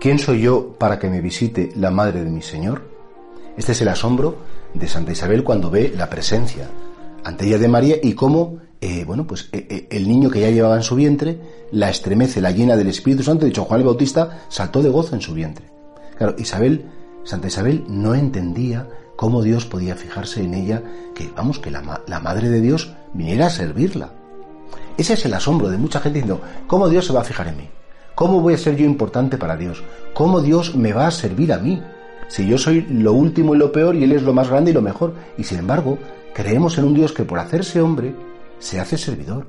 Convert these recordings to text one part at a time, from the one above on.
¿Quién soy yo para que me visite la madre de mi Señor? Este es el asombro de Santa Isabel cuando ve la presencia ante ella de María y cómo, eh, bueno, pues eh, eh, el niño que ya llevaba en su vientre la estremece, la llena del Espíritu Santo. De hecho, Juan el Bautista saltó de gozo en su vientre. Claro, Isabel, Santa Isabel no entendía cómo Dios podía fijarse en ella, que vamos, que la, la madre de Dios viniera a servirla. Ese es el asombro de mucha gente diciendo, ¿cómo Dios se va a fijar en mí? ¿Cómo voy a ser yo importante para Dios? ¿Cómo Dios me va a servir a mí? Si yo soy lo último y lo peor y Él es lo más grande y lo mejor. Y sin embargo, creemos en un Dios que por hacerse hombre se hace servidor,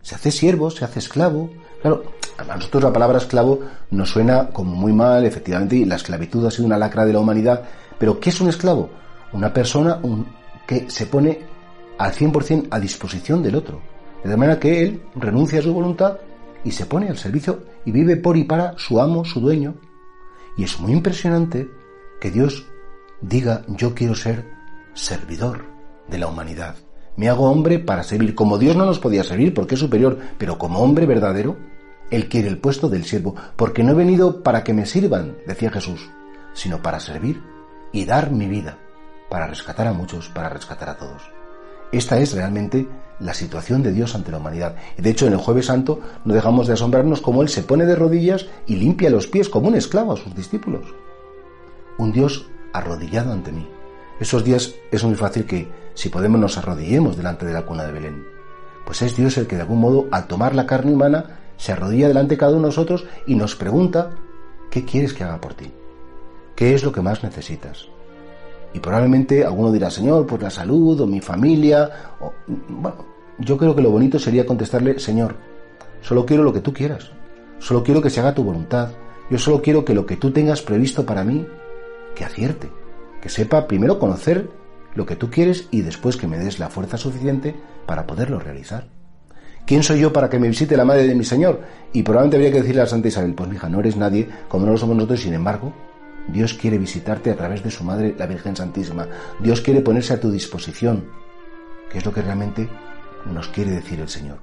se hace siervo, se hace esclavo. Claro, a nosotros la palabra esclavo nos suena como muy mal, efectivamente, y la esclavitud ha sido una lacra de la humanidad. Pero ¿qué es un esclavo? Una persona que se pone al 100% a disposición del otro. De manera que él renuncia a su voluntad y se pone al servicio y vive por y para su amo, su dueño. Y es muy impresionante que Dios diga yo quiero ser servidor de la humanidad. Me hago hombre para servir. Como Dios no nos podía servir porque es superior, pero como hombre verdadero, Él quiere el puesto del siervo, porque no he venido para que me sirvan, decía Jesús, sino para servir y dar mi vida, para rescatar a muchos, para rescatar a todos. Esta es realmente la situación de Dios ante la humanidad. De hecho, en el Jueves Santo no dejamos de asombrarnos cómo Él se pone de rodillas y limpia los pies como un esclavo a sus discípulos. Un Dios arrodillado ante mí. Esos días es muy fácil que, si podemos, nos arrodillemos delante de la cuna de Belén. Pues es Dios el que de algún modo, al tomar la carne humana, se arrodilla delante de cada uno de nosotros y nos pregunta, ¿qué quieres que haga por ti? ¿Qué es lo que más necesitas? Y probablemente alguno dirá, Señor, pues la salud o mi familia. O... Bueno, yo creo que lo bonito sería contestarle, Señor, solo quiero lo que tú quieras. Solo quiero que se haga tu voluntad. Yo solo quiero que lo que tú tengas previsto para mí, que acierte. Que sepa primero conocer lo que tú quieres y después que me des la fuerza suficiente para poderlo realizar. ¿Quién soy yo para que me visite la madre de mi Señor? Y probablemente habría que decirle a Santa Isabel, pues hija, no eres nadie, como no lo somos nosotros, sin embargo, Dios quiere visitarte a través de su Madre, la Virgen Santísima. Dios quiere ponerse a tu disposición, que es lo que realmente nos quiere decir el Señor.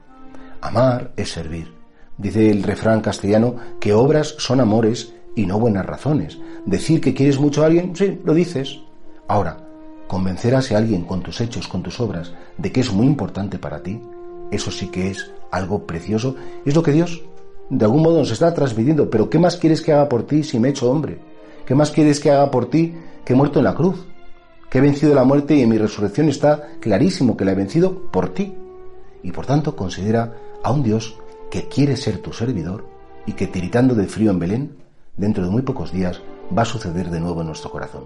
Amar es servir. Dice el refrán castellano que obras son amores y no buenas razones. Decir que quieres mucho a alguien, sí, lo dices. Ahora, convencer a alguien con tus hechos, con tus obras, de que es muy importante para ti, eso sí que es algo precioso. Es lo que Dios, de algún modo, nos está transmitiendo. Pero ¿qué más quieres que haga por ti si me he hecho hombre? ¿Qué más quieres que haga por ti que he muerto en la cruz? Que he vencido la muerte y en mi resurrección está clarísimo que la he vencido por ti. Y por tanto considera a un Dios que quiere ser tu servidor y que tiritando de frío en Belén, dentro de muy pocos días va a suceder de nuevo en nuestro corazón.